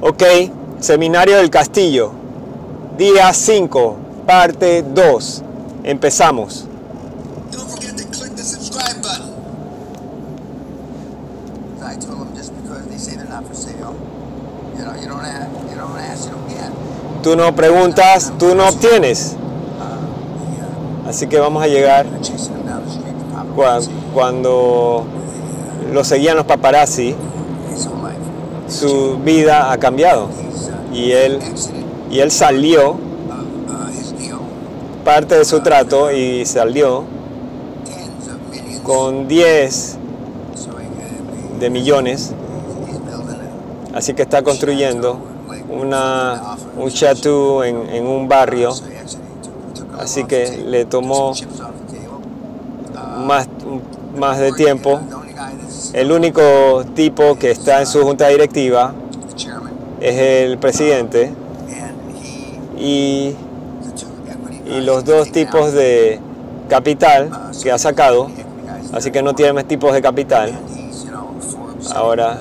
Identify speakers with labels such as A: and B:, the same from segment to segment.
A: Ok, Seminario del Castillo, día 5, parte 2. Empezamos. Tú no preguntas, tú no obtienes. Así que vamos a llegar cuando lo seguían los paparazzi. Su vida ha cambiado. Y él, y él salió, parte de su trato, y salió con 10
B: so he, uh,
A: de millones. Así que está construyendo una, un chateau en, en un barrio. Así que le tomó más, más de tiempo. El único tipo que está en su junta directiva es el presidente y, y los dos tipos de capital que ha sacado. Así que no tiene más tipos de capital. Ahora-.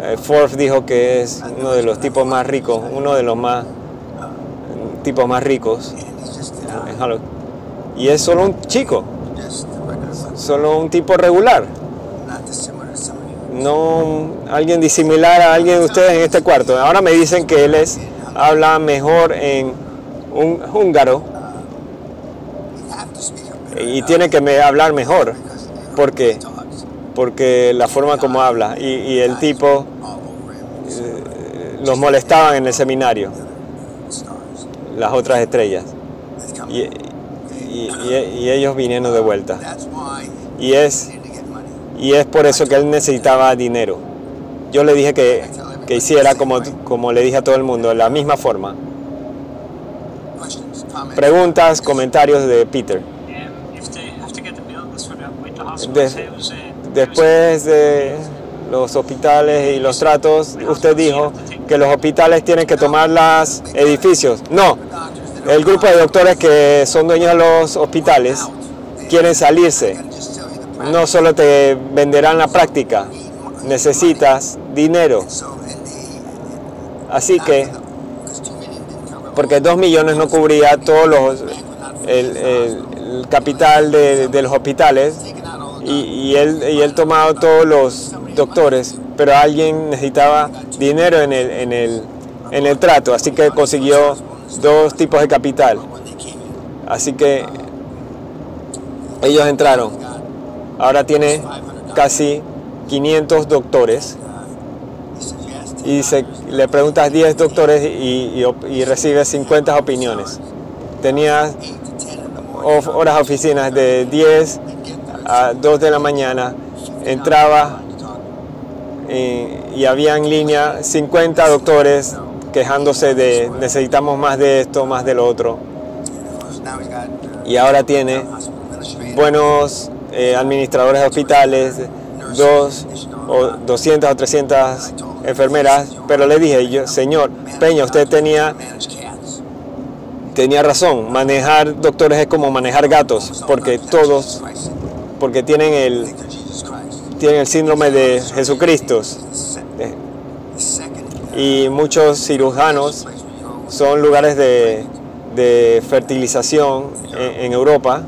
A: Eh, Forbes dijo que es uno de los tipos más ricos, uno de los más tipos más ricos. Y es solo un chico, solo un tipo regular. No alguien disimilar a alguien de ustedes en este cuarto. Ahora me dicen que él es habla mejor en un húngaro y tiene que me- hablar mejor ¿Por qué? porque la forma como habla y, el tipo eh, los molestaban en el seminario, las otras estrellas y, y- y- ellos vinieron de vuelta y es y es por eso que él necesitaba dinero. Yo le dije que, que hiciera como, como le dije a todo el mundo, de la misma forma. Preguntas, comentarios de Peter. Después de los hospitales y los tratos, usted dijo que los hospitales tienen que tomar los edificios. No, el grupo de doctores que son dueños de los hospitales quieren salirse. No solo te venderán la práctica, necesitas dinero. Así que, porque dos millones no cubría todos los, el, el- capital de, de los hospitales y, y él, y él tomaba todos los doctores, pero alguien necesitaba dinero en el, en el, en el trato, así que consiguió dos tipos de capital. Así que ellos entraron. Ahora tiene casi 500 doctores y se, le preguntas 10 doctores y, y y recibes 50 opiniones. Tenía
B: Eight to ten in the morning.
A: of- horas oficinas de 10 a 2 de la mañana. Entraba eh, y había en línea 50 doctores quejándose de necesitamos más de esto, más de lo otro. Y ahora tiene buenos eh, administradores de hospitales, dos o 200 o 300 enfermeras, pero le dije, yo, señor Peña, usted tenía, tenía razón, manejar doctores es como manejar gatos, porque todos, porque tienen el, tienen el síndrome de Jesucristo. Y muchos cirujanos son lugares de, de fertilización en, Europa.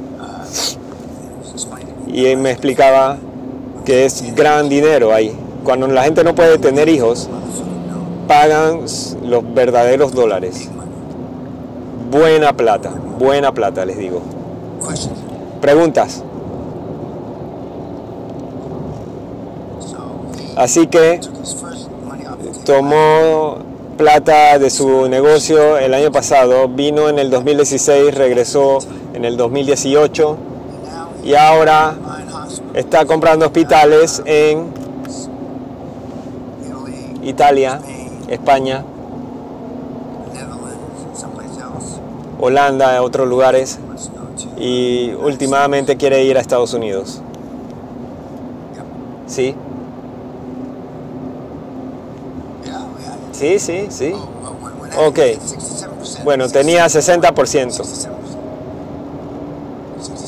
A: Y él me explicaba que es gran dinero ahí. Cuando la gente no puede tener hijos, pagan los verdaderos dólares. Buena plata, buena plata, les digo. Preguntas. Así que tomó plata de su negocio el año pasado, vino en el 2016, regresó en el 2018
B: And now
A: y ahora está comprando hospitales en Italia, España. Holanda, otros lugares y últimamente quiere ir a Estados Unidos. ¿Sí? Sí, sí, sí. Ok.
B: 67%.
A: Bueno, tenía 60%,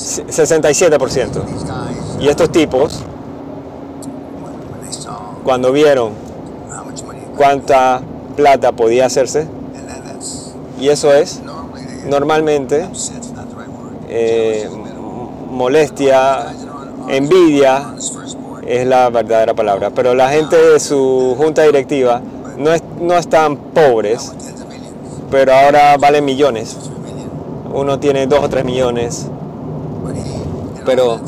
B: 67%.
A: 67%.
B: These guys,
A: Y estos tipos, cuando vieron cuánta plata podía hacerse. Y eso es normalmente eh, molestia, envidia es la verdadera palabra. Pero la gente de su junta directiva no, es- no están pobres, pero ahora valen millones. Uno tiene dos o tres millones, pero,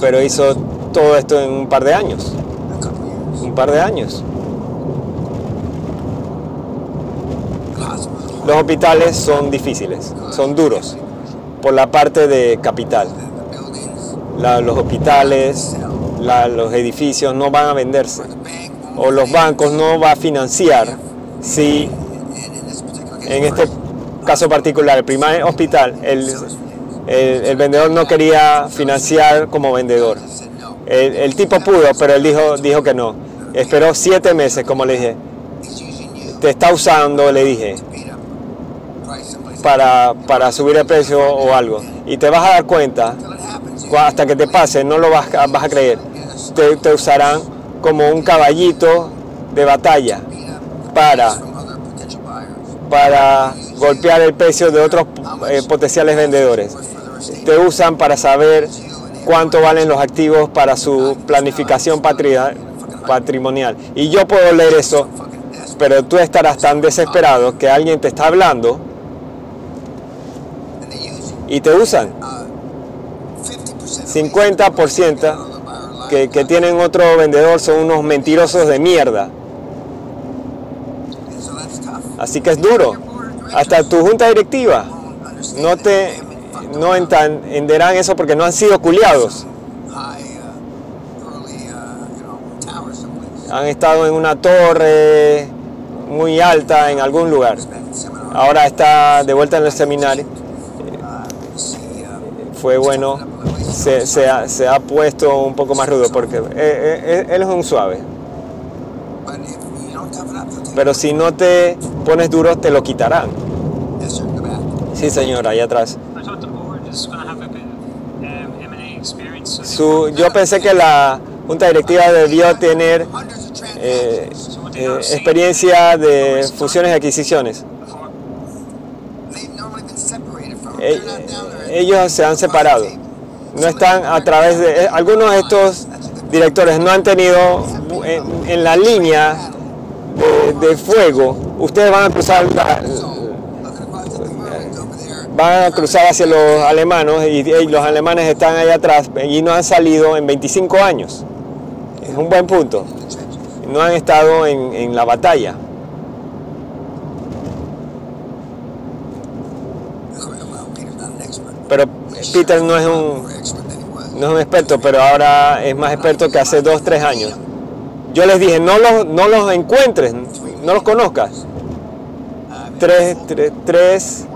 A: pero hizo todo esto en un par de años. Un par de años. Los hospitales son difíciles, son duros por la parte de capital. La- los hospitales, la- los edificios no van a venderse. O los bancos no va a financiar si en este caso particular, el primer hospital, el, el- vendedor no quería financiar como vendedor. El, tipo pudo, pero él dijo, dijo que no. Esperó siete meses, como le dije. Te está usando, le dije, para, para subir el precio o algo. Y te vas a dar cuenta, hasta que te pase, no lo vas, a- creer. Te, usarán como un caballito de batalla para, para golpear el precio de otros eh, potenciales vendedores. Te usan para saber cuánto valen los activos para su planificación patria- patrimonial. Y yo puedo leer eso, pero tú estarás tan desesperado que alguien te está hablando y te usan.
B: Uh, 50%
A: 50% que, que tienen otro vendedor son unos mentirosos de mierda. Así que es duro. Hasta tu junta directiva no te no entenderán eso porque no han sido culiados. Han estado en una torre muy alta en algún lugar. Ahora está de vuelta en el seminario. Fue bueno. Se, ha, ha puesto un poco más rudo porque eh, eh, él es un suave. Pero si no te pones duro, te lo quitarán. Sí, señor, ahí atrás. Su, yo pensé que la junta directiva debió tener eh, eh, experiencia de fusiones y adquisiciones. Eh, ellos se han separado. No están a través de... eh, algunos de estos directores no han tenido en, en la línea de, de fuego. Ustedes van a cruzar la- van a cruzar hacia los alemanes y, los alemanes están ahí atrás y no han salido en 25 años. Es un buen punto. No han estado en, en la batalla. Pero Peter no es un, no es un experto, pero ahora es más experto que hace 2, 3 años. Yo les dije, no los, no los encuentres, no los conozcas. Tres, tres, tres.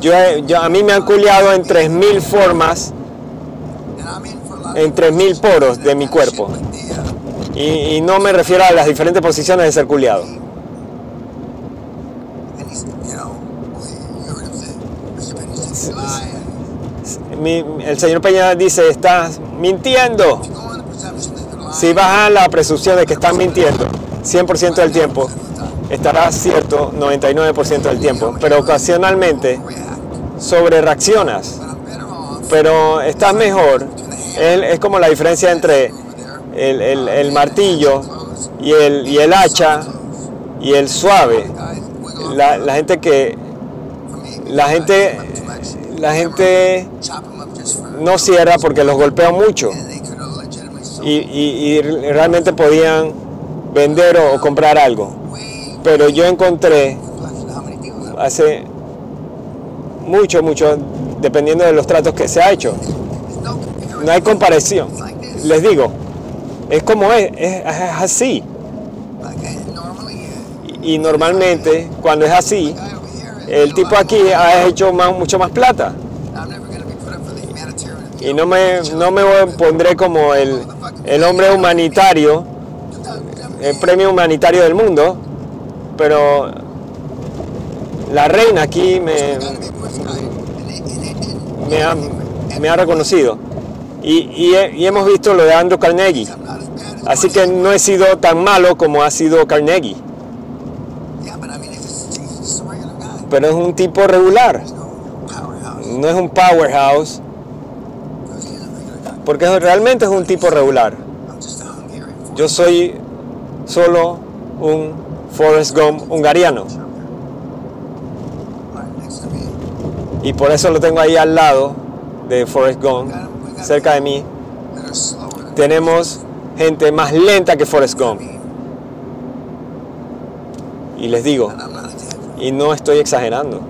A: Yo, a mí me han culiado en 3.000 formas, en 3.000 poros de mi cuerpo. Y, no me refiero a las diferentes posiciones de ser culiado. el señor Peña dice, estás mintiendo. Si vas a la presunción de que están mintiendo 100% del tiempo, estará cierto 99% del tiempo, pero ocasionalmente sobre reaccionas, pero estás mejor. Es, como la diferencia entre el, el- el martillo y el, y el hacha y el suave. La, la gente que la gente la gente no cierra porque los golpea mucho y, y- y realmente podían vender o comprar algo. Pero yo encontré hace mucho, mucho, dependiendo de los tratos que se ha hecho.
B: No
A: hay comparación. Les digo, es como es, es, así. Y, normalmente, cuando es así, el tipo aquí ha hecho más, mucho más plata. Y no me, no me pondré como el, el hombre humanitario, el premio humanitario del mundo, pero la reina aquí me, me, ha, me ha reconocido. Y, y he- y hemos visto lo de Andrew Carnegie. Así que no he sido tan malo como ha sido Carnegie. Pero es un tipo regular.
B: No
A: es un powerhouse. Porque realmente es un tipo regular. Yo soy solo un Forrest Gump hungariano. Y por eso lo tengo ahí al lado de Forrest Gump, cerca de mí. Tenemos gente más lenta que Forrest Gump. Y les digo, y no estoy exagerando,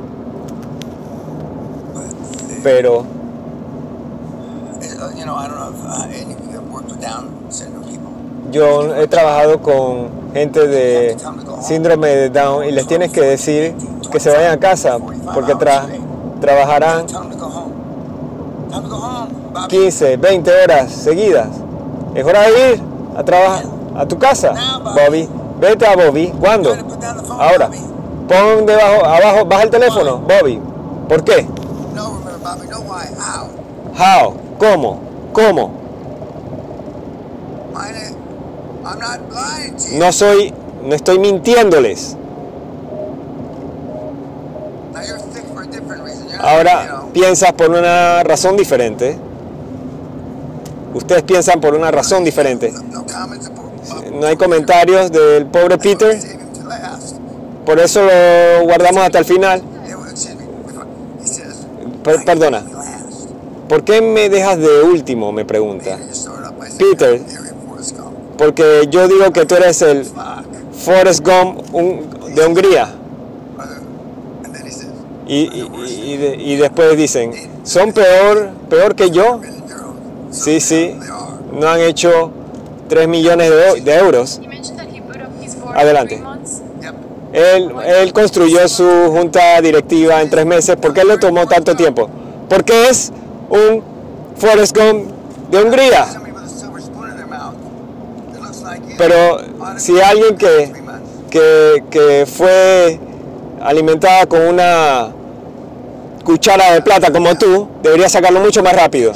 A: pero yo he trabajado con gente de síndrome de Down y les tienes que decir que se vayan a casa porque tra- trabajarán
B: Tell them to go home. Time to go home, Bobby.
A: 15, 20 horas seguidas. Es hora de ir a trabajar a tu casa, Bobby. Vete a Bobby. ¿Cuándo? Ahora. Pon debajo, abajo, baja el teléfono, Bobby. ¿Por qué?
B: How?
A: ¿Cómo? ¿Cómo? No soy, no estoy mintiéndoles. Ahora piensas por una razón diferente. Ustedes piensan por una razón diferente.
B: no,
A: hay comentarios del pobre Peter, por eso lo guardamos hasta el final.
B: Yeah, well, excuse me. He says.
A: Per-
B: "I
A: perdona.
B: can last."
A: ¿Por qué me dejas de último? Me pregunta.
B: Peter.
A: Porque yo digo que tú eres el. Forrest Gump un- de Hungría. Y, y- y de- y después dicen, ¿son peor, peor que yo? Sí, sí. No han hecho 3 millones de, de euros. Adelante. Él, él construyó su junta directiva en tres meses. ¿Por qué le tomó tanto tiempo? Porque es un Forrest Gump de Hungría. Pero si alguien que, que, que fue alimentada con una cuchara de plata como tú, debería sacarlo mucho más rápido.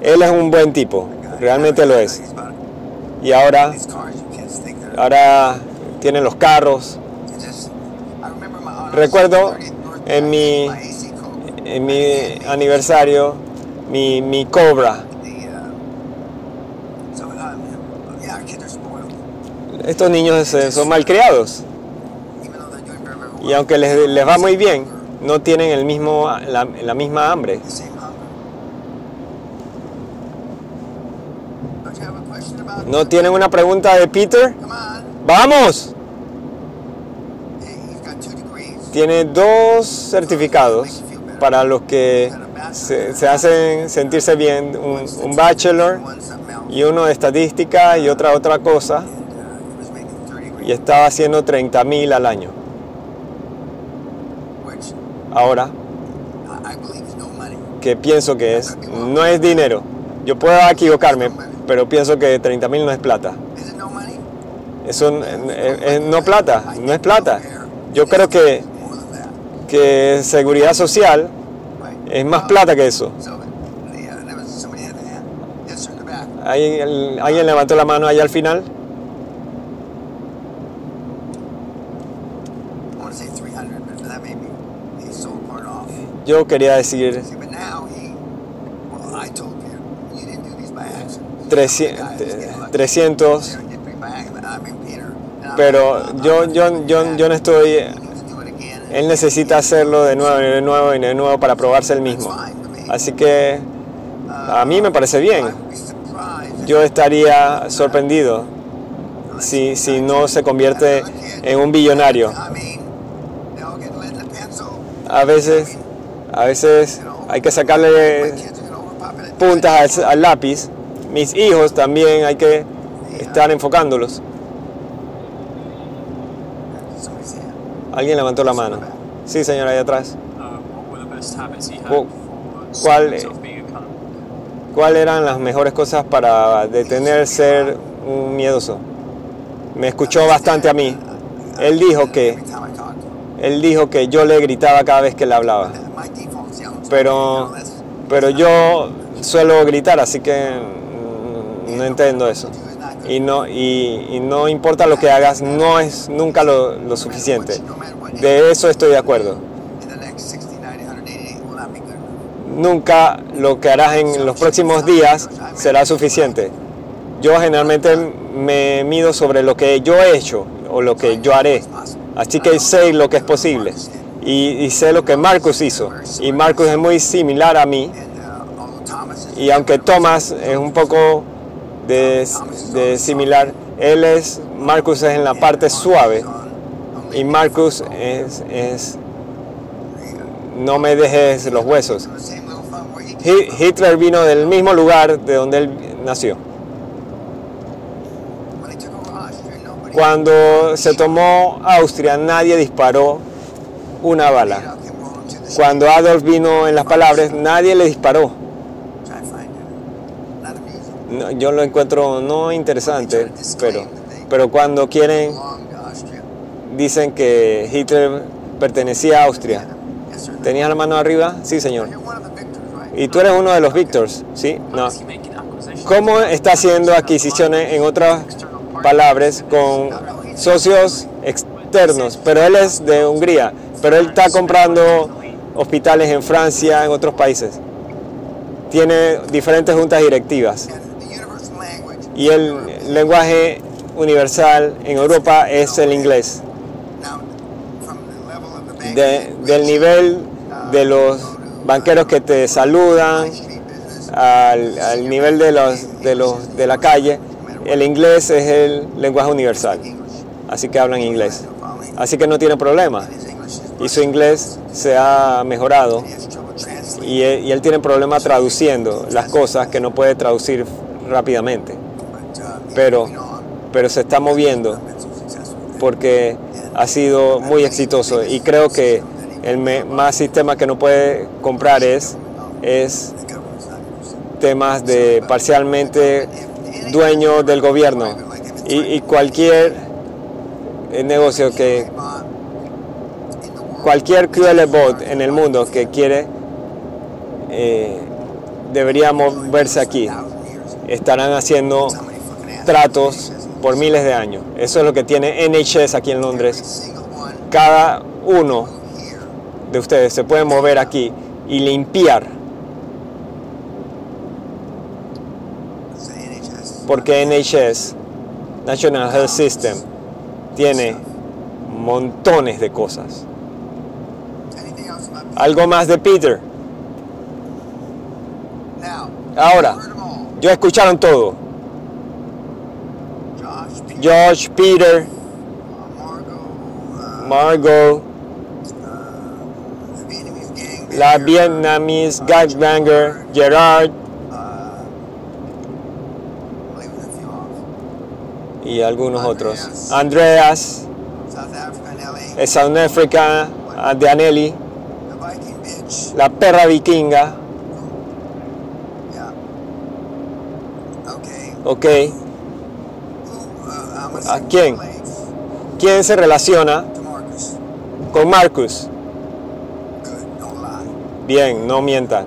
A: Él es un buen tipo, realmente lo es. Y ahora, ahora tienen los carros. Recuerdo
B: 30th birthday,
A: en mi-. En mi aniversario, mi, mi Cobra. Estos niños son malcriados. Y aunque les, les va muy bien, no tienen el mismo, la, la misma hambre. ¿No tienen una pregunta de Peter? ¡Vamos! Tiene dos certificados para los que se, hacen sentirse bien, un, bachelor y uno de estadística y otra otra cosa,
B: And he was making 30
A: y estaba haciendo 30 mil al año. Ahora,
B: no
A: que pienso que es, no es dinero. Yo puedo equivocarme, pero pienso que 30 mil no es plata.
B: No?
A: Eso n- es, no plata, no es plata. Yo creo que, que seguridad social. Es más plata que eso.
B: The back.
A: ¿Alguien, levantó la mano allá al final?
B: I want to say 300, but that may be he sold part off.
A: Yo quería decir
B: See, but now he, well, I told you, you didn't do these by accident.
A: 300, 300
B: Serendipity by accident. I mean, Peter. and I'm
A: pero yo, yo, yo, yo no estoy... Él necesita hacerlo de nuevo y de nuevo y de nuevo para probarse el mismo. Así que a mí me parece bien. Yo estaría sorprendido si, si no se convierte en un billonario. A veces, a veces hay que sacarle puntas al, al lápiz. Mis hijos también hay que estar enfocándolos. Alguien levantó la mano. Sí, señora, ahí atrás.
C: For
A: ¿cuál, eh? ¿Cuáles eran las mejores cosas para detener ser un miedoso? Me escuchó bastante a mí. Él dijo que, él dijo que yo le gritaba cada vez que le hablaba. Pero- pero yo suelo gritar, así que no entiendo eso. Y no, y, y no importa lo que hagas, no es nunca lo, lo suficiente. De eso estoy de acuerdo.
B: In the next 60, 90, 180 will not be good enough.
A: Nunca lo que harás en los próximos días será suficiente. Yo generalmente me mido sobre lo que yo he hecho o lo que yo haré. Así que sé lo que es posible. Y, y sé lo que Marcus hizo. Y Marcus es muy similar a mí. Y aunque Thomas es un poco de, similar, él es, Marcus es en la parte suave. Y Marcus es, no me dejes los huesos. Hitler vino del mismo lugar de donde él nació. Cuando se tomó Austria, nadie disparó una bala. Cuando Adolf vino en las palabras, nadie le disparó. No, yo lo encuentro no interesante, pero, pero cuando quieren, dicen que Hitler pertenecía a Austria. ¿Tenías la mano arriba? Sí, señor. Y tú eres uno de los victors, ¿sí? No. ¿Cómo está haciendo adquisiciones, en otras palabras, con socios externos? Pero él es de Hungría, pero él está comprando hospitales en Francia, en otros países. Tiene diferentes juntas directivas. Y el lenguaje universal en Europa es el inglés. Del nivel de los banqueros que te saludan, al, nivel de los, de los de la calle, el inglés es el lenguaje universal. Así que hablan inglés. Así que no tiene problema. Y su inglés se ha mejorado y él, y él tiene problema traduciendo las cosas que no puede traducir rápidamente. Pero, pero se está moviendo porque ha sido muy exitoso y creo que el más sistema que no puede comprar es, es temas de parcialmente dueño del gobierno y, cualquier eh, negocio que cualquier QL en el mundo que quiere eh, debería moverse aquí. Estarán haciendo tratos por miles de años. Eso es lo que tiene NHS aquí en Londres. Cada uno de ustedes se puede mover aquí y limpiar. Porque NHS National Health System tiene montones de cosas. Algo más de Peter. Ahora. ya escucharon todo
B: Josh, Peter, Margot,
A: la Vietnamese Gagbanger Gerard y algunos otros Andreas
B: South Africa,
A: de Anelli la perra vikinga.
B: Okay.
A: ok ¿A quién? ¿quién se relaciona con Marcus? Bien no mientan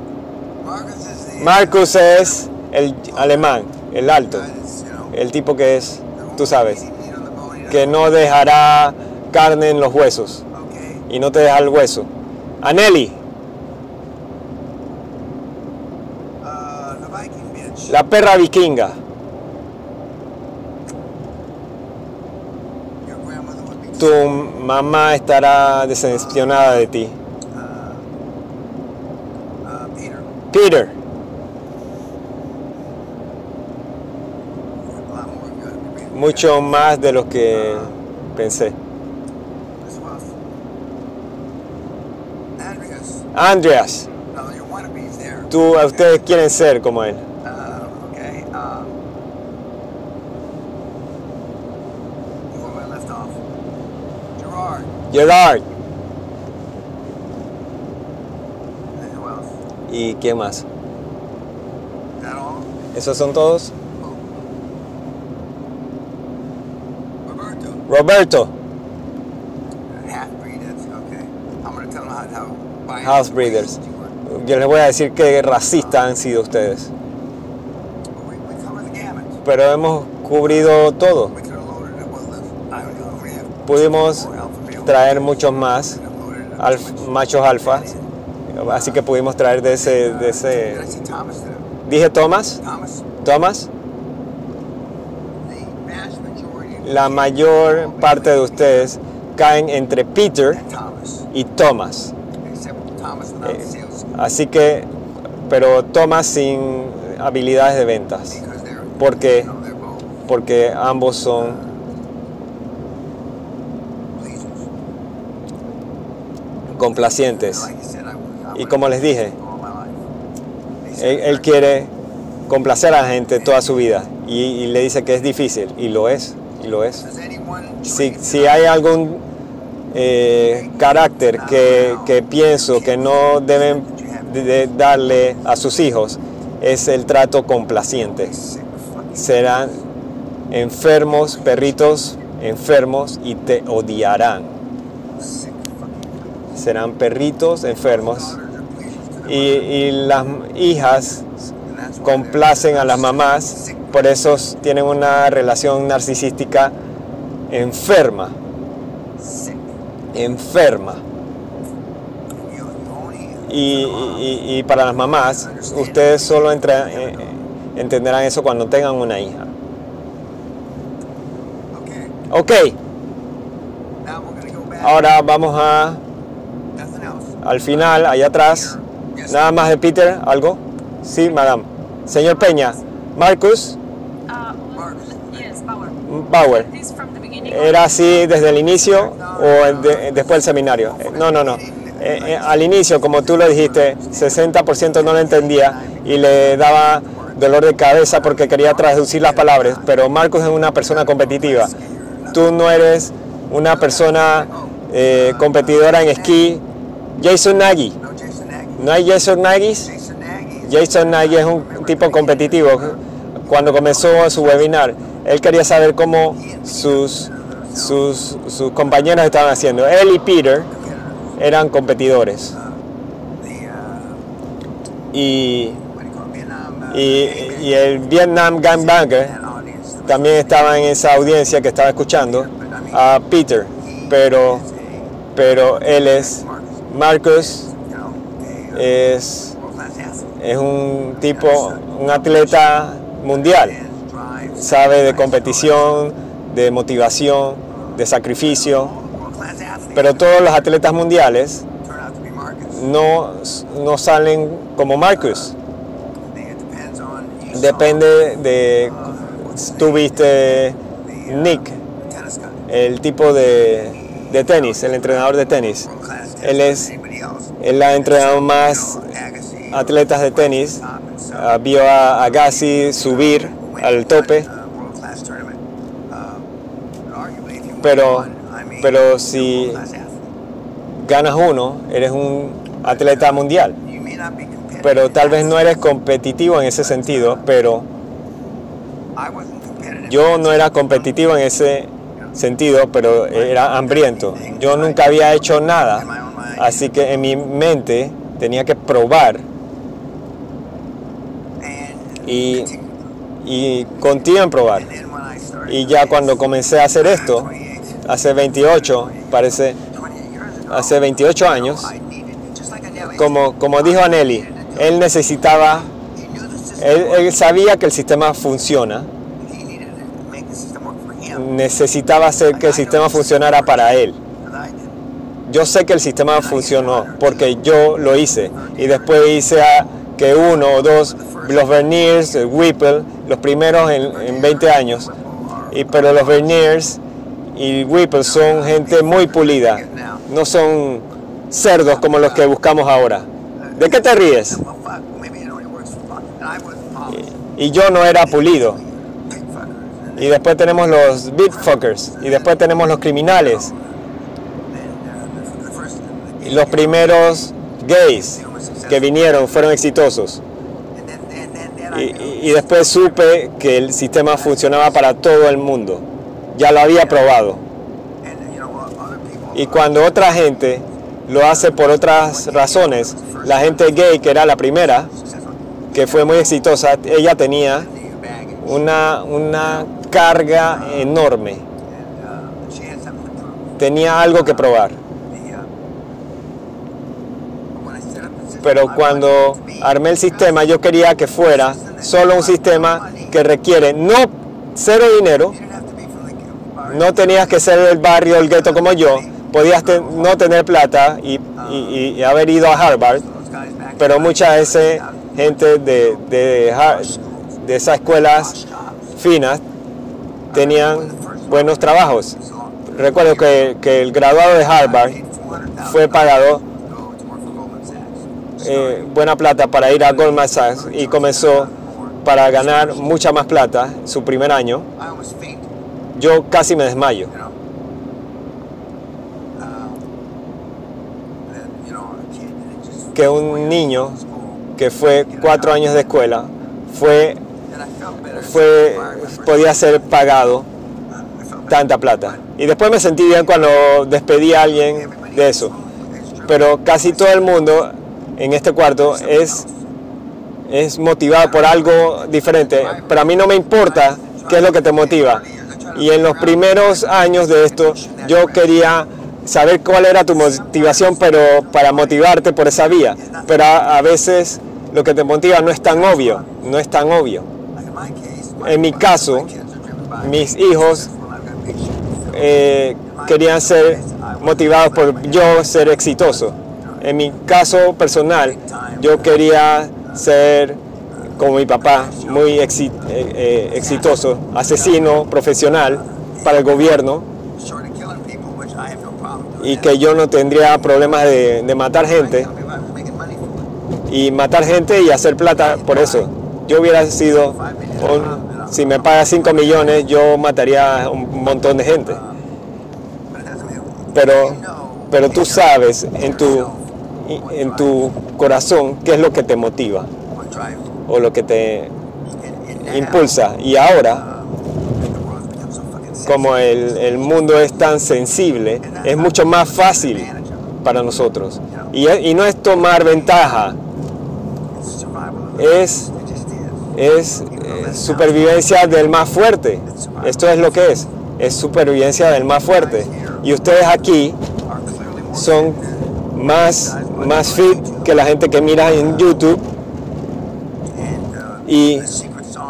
B: Marcus
A: es el alemán el alto el tipo que es tú sabes que no dejará carne en los huesos y no te deja el hueso
B: bitch.
A: la perra vikinga tu mamá estará decepcionada de ti
B: Peter.
A: Mucho más de lo que pensé
B: Andreas.
A: Tú ustedes quieren ser como él
B: Gerard.
A: Y qué más esos son todos
B: Roberto.
A: Roberto. House breeders. yo les voy a decir qué racistas han sido ustedes. Pero hemos cubrido todo. Pudimos. Traer muchos más alf- machos alfas, así que pudimos traer de ese, de ese... Dije Thomas,
B: Thomas,
A: la mayor parte de ustedes caen entre Peter y Thomas. Eh, Así que, pero Thomas sin habilidades de ventas, porque, porque ambos son complacientes. Y como les dije, él, quiere complacer a la gente toda su vida y, le dice que es difícil, y lo es, y lo es. Si, si hay algún eh, carácter que, que pienso que no deben de- de darle a sus hijos, es el trato complaciente. Serán enfermos, perritos enfermos y te odiarán. Serán perritos enfermos y, y las hijas complacen a las mamás, por eso tienen una relación narcisística enferma, enferma. Y, y- y para las mamás, ustedes solo eh, entenderán eso cuando tengan una hija.
B: okay.
A: Ok, ahora vamos a. al final, allá atrás. Nada más de Peter, ¿algo? Sí, madame. Señor Peña, Marcus
D: Bauer.
A: ¿Era así desde el inicio o de- después del seminario? Eh, No, no, no. Eh, eh, al inicio, como tú lo dijiste, 60% no lo entendía y le daba dolor de cabeza porque quería traducir las palabras, pero Marcos es una persona competitiva. Tú no eres una persona eh, competidora en esquí. Jason Nagy,
B: No Jason Nagy.
A: ¿no hay Jason Nagy?
B: Jason Nagy.
A: Jason Nagy es un tipo competitivo. Cuando comenzó su webinar, él quería saber cómo sus, sus, sus compañeros estaban haciendo. Él y Peter eran competidores.
B: The uh,
A: Y?
B: Vietnam. Uh,
A: y, y el Vietnam Gangbanger también estaba en esa audiencia que estaba escuchando a Peter. Pero, pero él es, Marcus es, es un tipo, un atleta mundial. Sabe de competición, de motivación, de sacrificio, pero todos los atletas mundiales no, no salen como Marcus. Depende de, tú viste Nick, el tipo de, de tenis, el entrenador de tenis. Él es, él ha entrenado más atletas de tenis, ah, vio a Agassi subir al tope, Pero- pero si- ganas uno, eres un atleta mundial. Pero tal vez no eres competitivo en ese sentido, pero yo no era competitivo en ese sentido, pero era hambriento. Yo nunca había hecho nada, así que en mi mente tenía que probar y, y en probar. Y ya cuando comencé a hacer esto,
B: 28,
A: hace 28, parece,
B: 28 years ago,
A: hace 28 años, como, como dijo Aneli, él necesitaba, él, él sabía que el sistema funciona, necesitaba hacer que el sistema funcionara para él. Yo sé que el sistema funcionó porque yo lo hice y después hice a que uno o dos, los Verniers, Whipple, los primeros en, en 20 años, y, pero los Verniers y Whipple son gente muy pulida, no son cerdos como los que buscamos ahora. ¿De qué te ríes? Y yo no era pulido. Y después tenemos los big fuckers, y después tenemos los criminales, los primeros gays que vinieron fueron exitosos. Y, después supe que el sistema funcionaba para todo el mundo. Ya lo había probado. Y cuando otra gente lo hace por otras razones. La gente gay, que era la primera, que fue muy exitosa, ella tenía una, una carga enorme, tenía algo que probar. Pero cuando armé el sistema, yo quería que fuera solo un sistema que requiere no cero dinero, no tenías que ser del barrio, el gueto como yo, podías te- no tener plata y, y- y haber ido a Harvard, pero mucha de esa gente de, de, de esas escuelas finas tenían buenos trabajos. Recuerdo que, que el graduado de Harvard fue pagado eh, buena plata para ir a Goldman Sachs y comenzó para ganar mucha más plata su primer año. Yo casi me desmayo. Que un niño que fue cuatro años de escuela fue, fue, podía ser pagado tanta plata. Y después me sentí bien cuando despedí a alguien de eso. Pero casi todo el mundo en este cuarto es, es motivado por algo diferente. Pero a mí no me importa qué es lo que te motiva. Y en los primeros años de esto yo quería saber cuál era tu motivación, pero para motivarte por esa vía. Pero a, a veces lo que te motiva no es tan obvio, no es tan obvio. En mi caso, mis hijos eh, querían ser motivados por yo ser exitoso. En mi caso personal, yo quería ser como mi papá, muy exi- eh, eh, exitoso, asesino profesional para el gobierno y que yo no tendría problemas de, matar gente y matar gente y hacer plata por eso. Yo hubiera sido, si me paga 5 millones, yo mataría un montón de gente. Pero, pero tú sabes en tu, en tu corazón qué es lo que te motiva o lo que te impulsa. Y ahora, como el, el mundo es tan sensible, es mucho más fácil para nosotros. Y, y no es tomar ventaja, es, es eh, supervivencia del más fuerte. Esto es lo que es, es supervivencia del más fuerte. Y ustedes aquí son más, más fit que la gente que mira en YouTube y,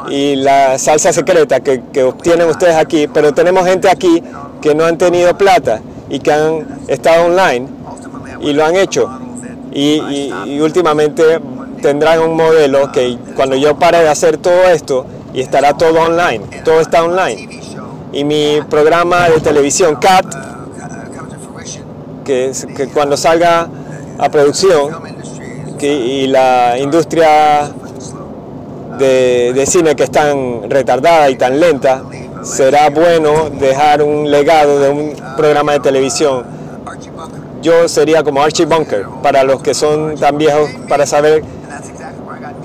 A: y la salsa secreta que, que obtienen ustedes aquí, pero tenemos gente aquí que no han tenido plata y que han estado online y lo han hecho. Y, y- y últimamente tendrán un modelo que cuando yo pare de hacer todo esto y estará todo online, todo está online. Y mi programa de televisión CAT, que, que cuando salga a producción, y la industria de, de cine que es tan retardada y tan lenta, será bueno dejar un legado de un programa de televisión. Yo sería como Archie Bunker, para los que son tan viejos para saber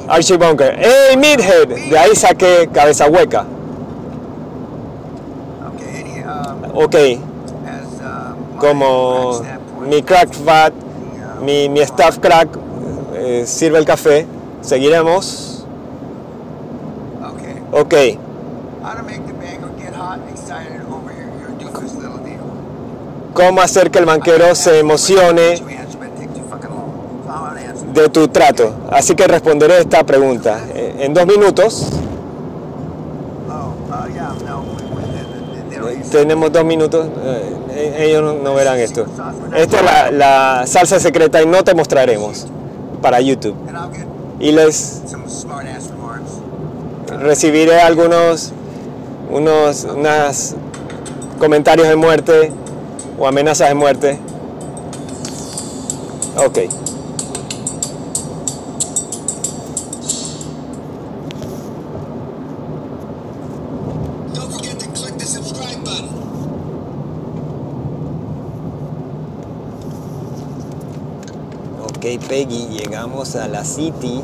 A: Archie Bunker. ¡Hey, Meathead! De ahí saqué cabeza hueca. Ok, como mi crack fat, mi, mi staff crack eh, sirve el café. Seguiremos. Ok, ¿cómo hacer que el banquero se emocione de tu trato? Así que responderé esta pregunta eh, en dos minutos. Tenemos dos minutos. eh, eh, ellos no, verán esto. Esta es la, la salsa secreta y no te mostraremos para YouTube. Y les recibiré algunos unos unas comentarios de muerte o amenazas de muerte. Ok. Peggy, llegamos a la City.